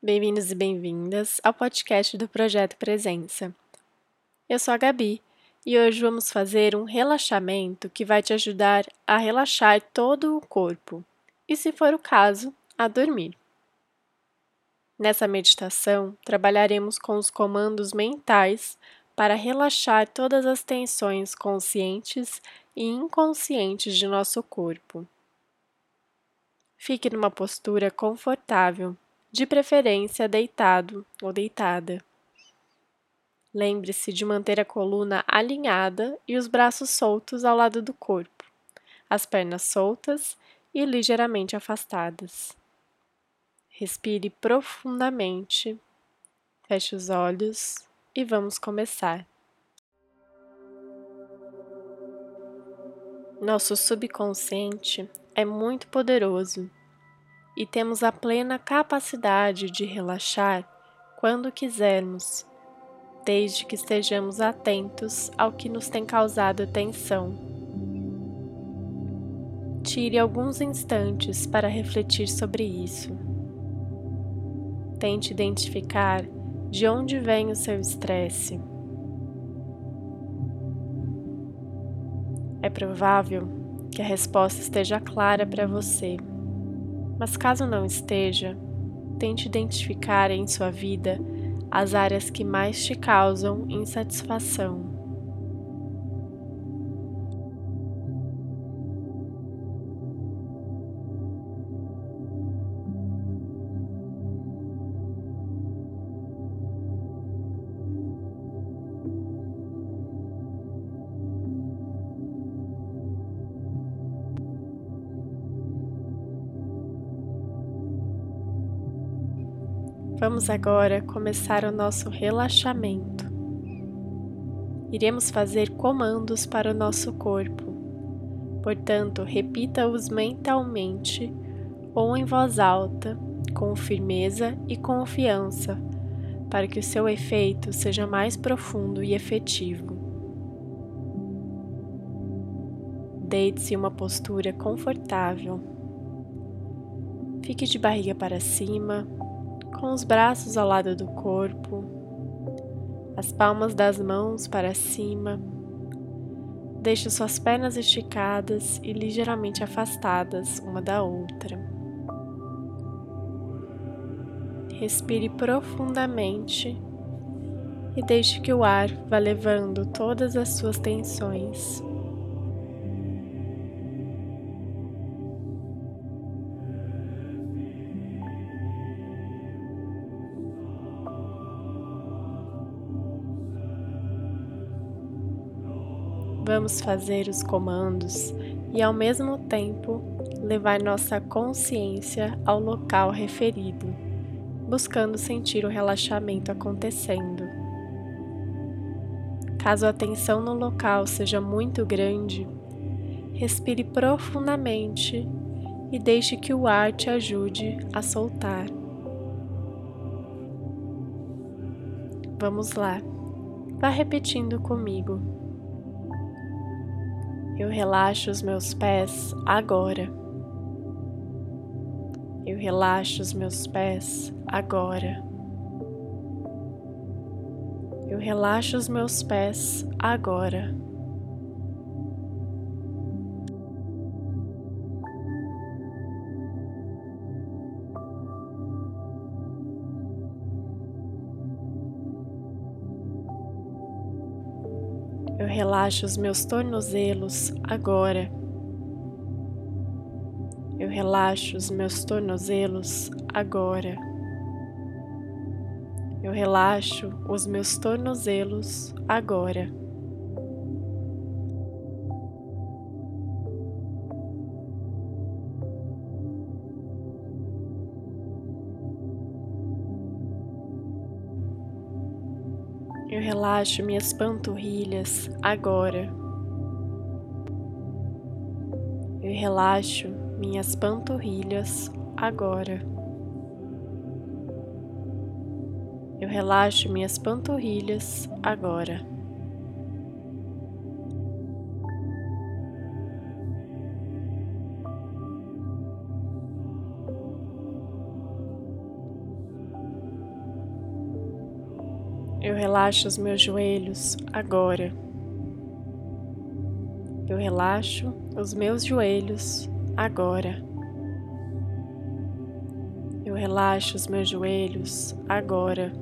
Bem-vindos e bem-vindas ao podcast do Projeto Presença. Eu sou a Gabi e hoje vamos fazer um relaxamento que vai te ajudar a relaxar todo o corpo e, se for o caso, a dormir. Nessa meditação, trabalharemos com os comandos mentais para relaxar todas as tensões conscientes e inconscientes de nosso corpo. Fique numa postura confortável, de preferência deitado ou deitada. Lembre-se de manter a coluna alinhada e os braços soltos ao lado do corpo, as pernas soltas e ligeiramente afastadas. Respire profundamente, feche os olhos e vamos começar. Nosso subconsciente é muito poderoso e temos a plena capacidade de relaxar quando quisermos, desde que estejamos atentos ao que nos tem causado tensão. Tire alguns instantes para refletir sobre isso. Tente identificar de onde vem o seu estresse. É provável que a resposta esteja clara para você, mas caso não esteja, tente identificar em sua vida as áreas que mais te causam insatisfação. Vamos agora começar o nosso relaxamento. Iremos fazer comandos para o nosso corpo, portanto, repita-os mentalmente ou em voz alta, com firmeza e confiança, para que o seu efeito seja mais profundo e efetivo. Deite-se em uma postura confortável. Fique de barriga para cima com os braços ao lado do corpo, as palmas das mãos para cima. Deixe suas pernas esticadas e ligeiramente afastadas uma da outra. Respire profundamente e deixe que o ar vá levando todas as suas tensões. Vamos fazer os comandos e, ao mesmo tempo, levar nossa consciência ao local referido, buscando sentir o relaxamento acontecendo. Caso a tensão no local seja muito grande, respire profundamente e deixe que o ar te ajude a soltar. Vamos lá, vá repetindo comigo. Eu relaxo os meus pés agora. Eu relaxo os meus pés agora. Eu relaxo os meus pés agora. Relaxo os meus tornozelos agora. Eu relaxo os meus tornozelos agora. Eu relaxo os meus tornozelos agora. Relaxo minhas panturrilhas agora. Eu relaxo minhas panturrilhas agora. Eu relaxo minhas panturrilhas agora. Relaxo os meus joelhos agora. Eu relaxo os meus joelhos agora. Eu relaxo os meus joelhos agora.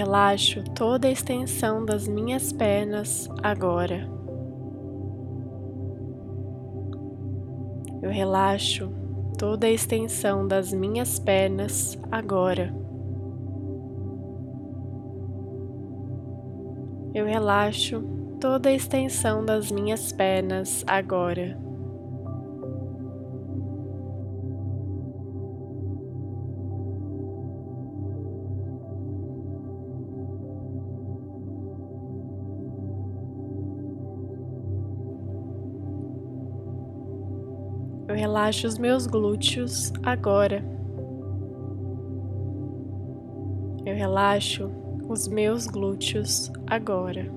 Relaxo toda a extensão das minhas pernas agora. Eu relaxo toda a extensão das minhas pernas agora. Eu relaxo toda a extensão das minhas pernas agora. Eu relaxo os meus glúteos agora. Eu relaxo os meus glúteos agora.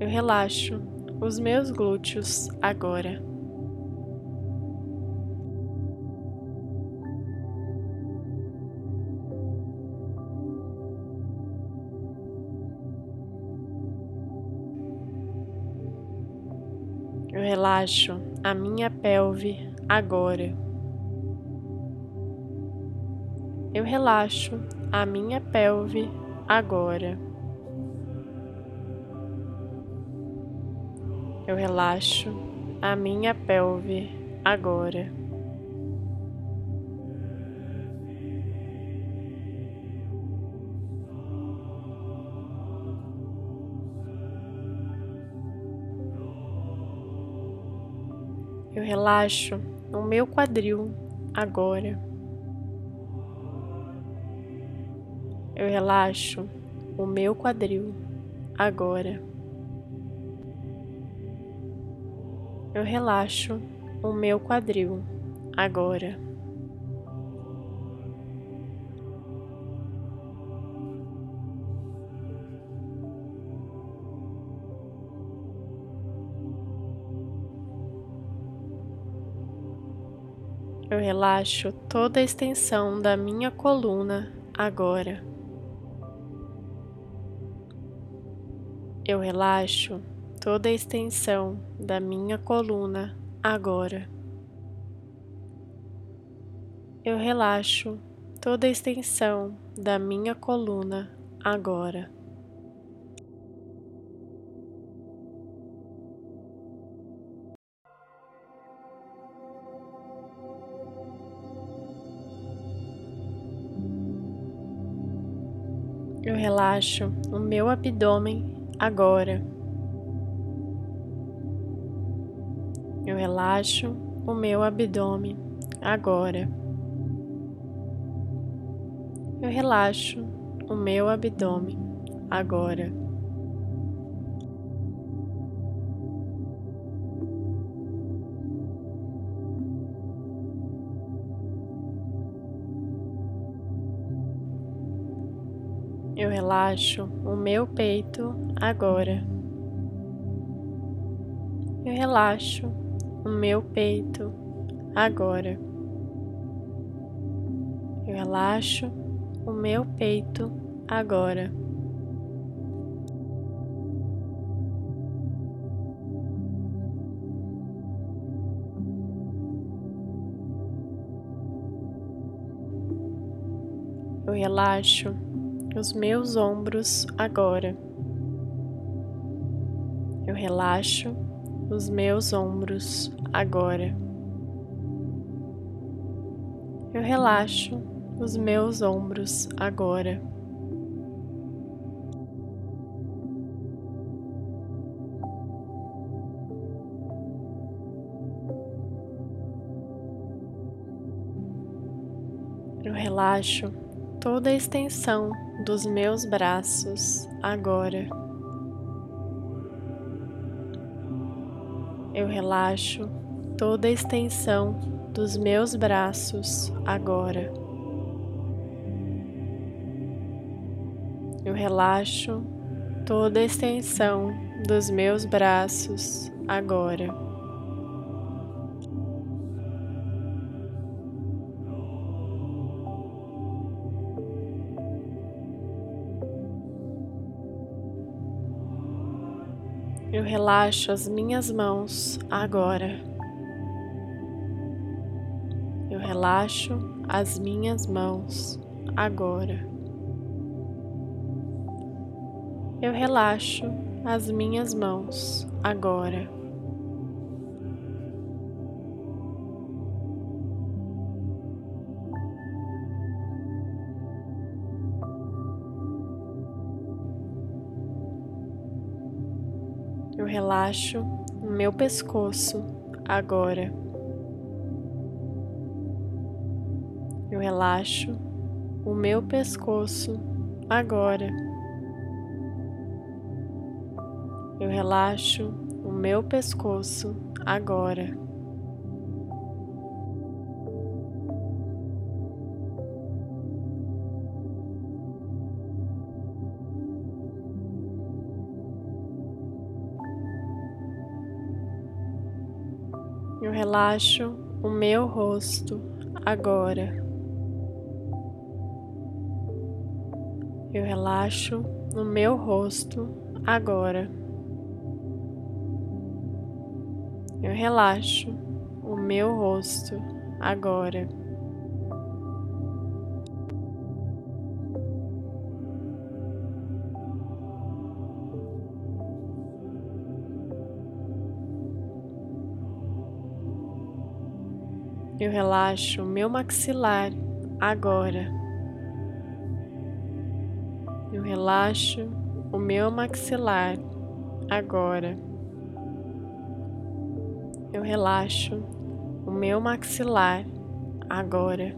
Eu relaxo os meus glúteos agora. Eu relaxo a minha pelve agora. Eu relaxo a minha pelve agora. Eu relaxo a minha pelve agora. Eu relaxo o meu quadril agora. Eu relaxo o meu quadril agora. Eu relaxo o meu quadril agora. Eu relaxo toda a extensão da minha coluna agora. Eu relaxo toda a extensão da minha coluna agora. Eu relaxo toda a extensão da minha coluna agora. Relaxo o meu abdômen agora. Eu relaxo o meu abdômen agora. Eu relaxo o meu abdômen agora. Relaxo o meu peito agora. Eu relaxo o meu peito agora. Eu relaxo o meu peito agora. Eu relaxo os meus ombros agora. Eu relaxo os meus ombros agora. Eu relaxo os meus ombros agora. Eu relaxo toda a extensão dos meus braços agora. Eu relaxo toda a extensão dos meus braços agora. Eu relaxo toda a extensão dos meus braços agora. Eu relaxo as minhas mãos agora. Eu relaxo as minhas mãos agora. Eu relaxo as minhas mãos agora. Eu relaxo o meu pescoço agora. Eu relaxo o meu pescoço agora. Eu relaxo o meu pescoço agora. Eu relaxo o meu rosto agora. Eu relaxo o meu rosto agora. Eu relaxo o meu rosto agora. Eu relaxo o meu maxilar agora. Eu relaxo o meu maxilar agora. Eu relaxo o meu maxilar agora.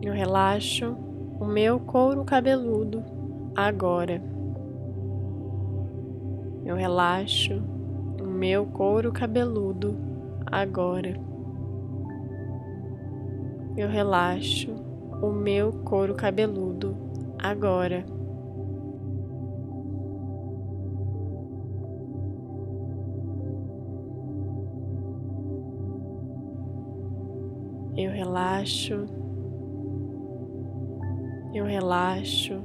Eu relaxo o meu couro cabeludo agora. Eu relaxo o meu couro cabeludo agora. Eu relaxo o meu couro cabeludo agora. Eu relaxo eu relaxo,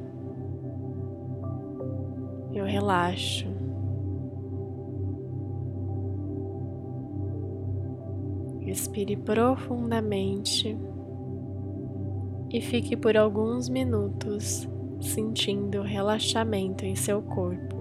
eu relaxo. Respire profundamente e fique por alguns minutos sentindo relaxamento em seu corpo.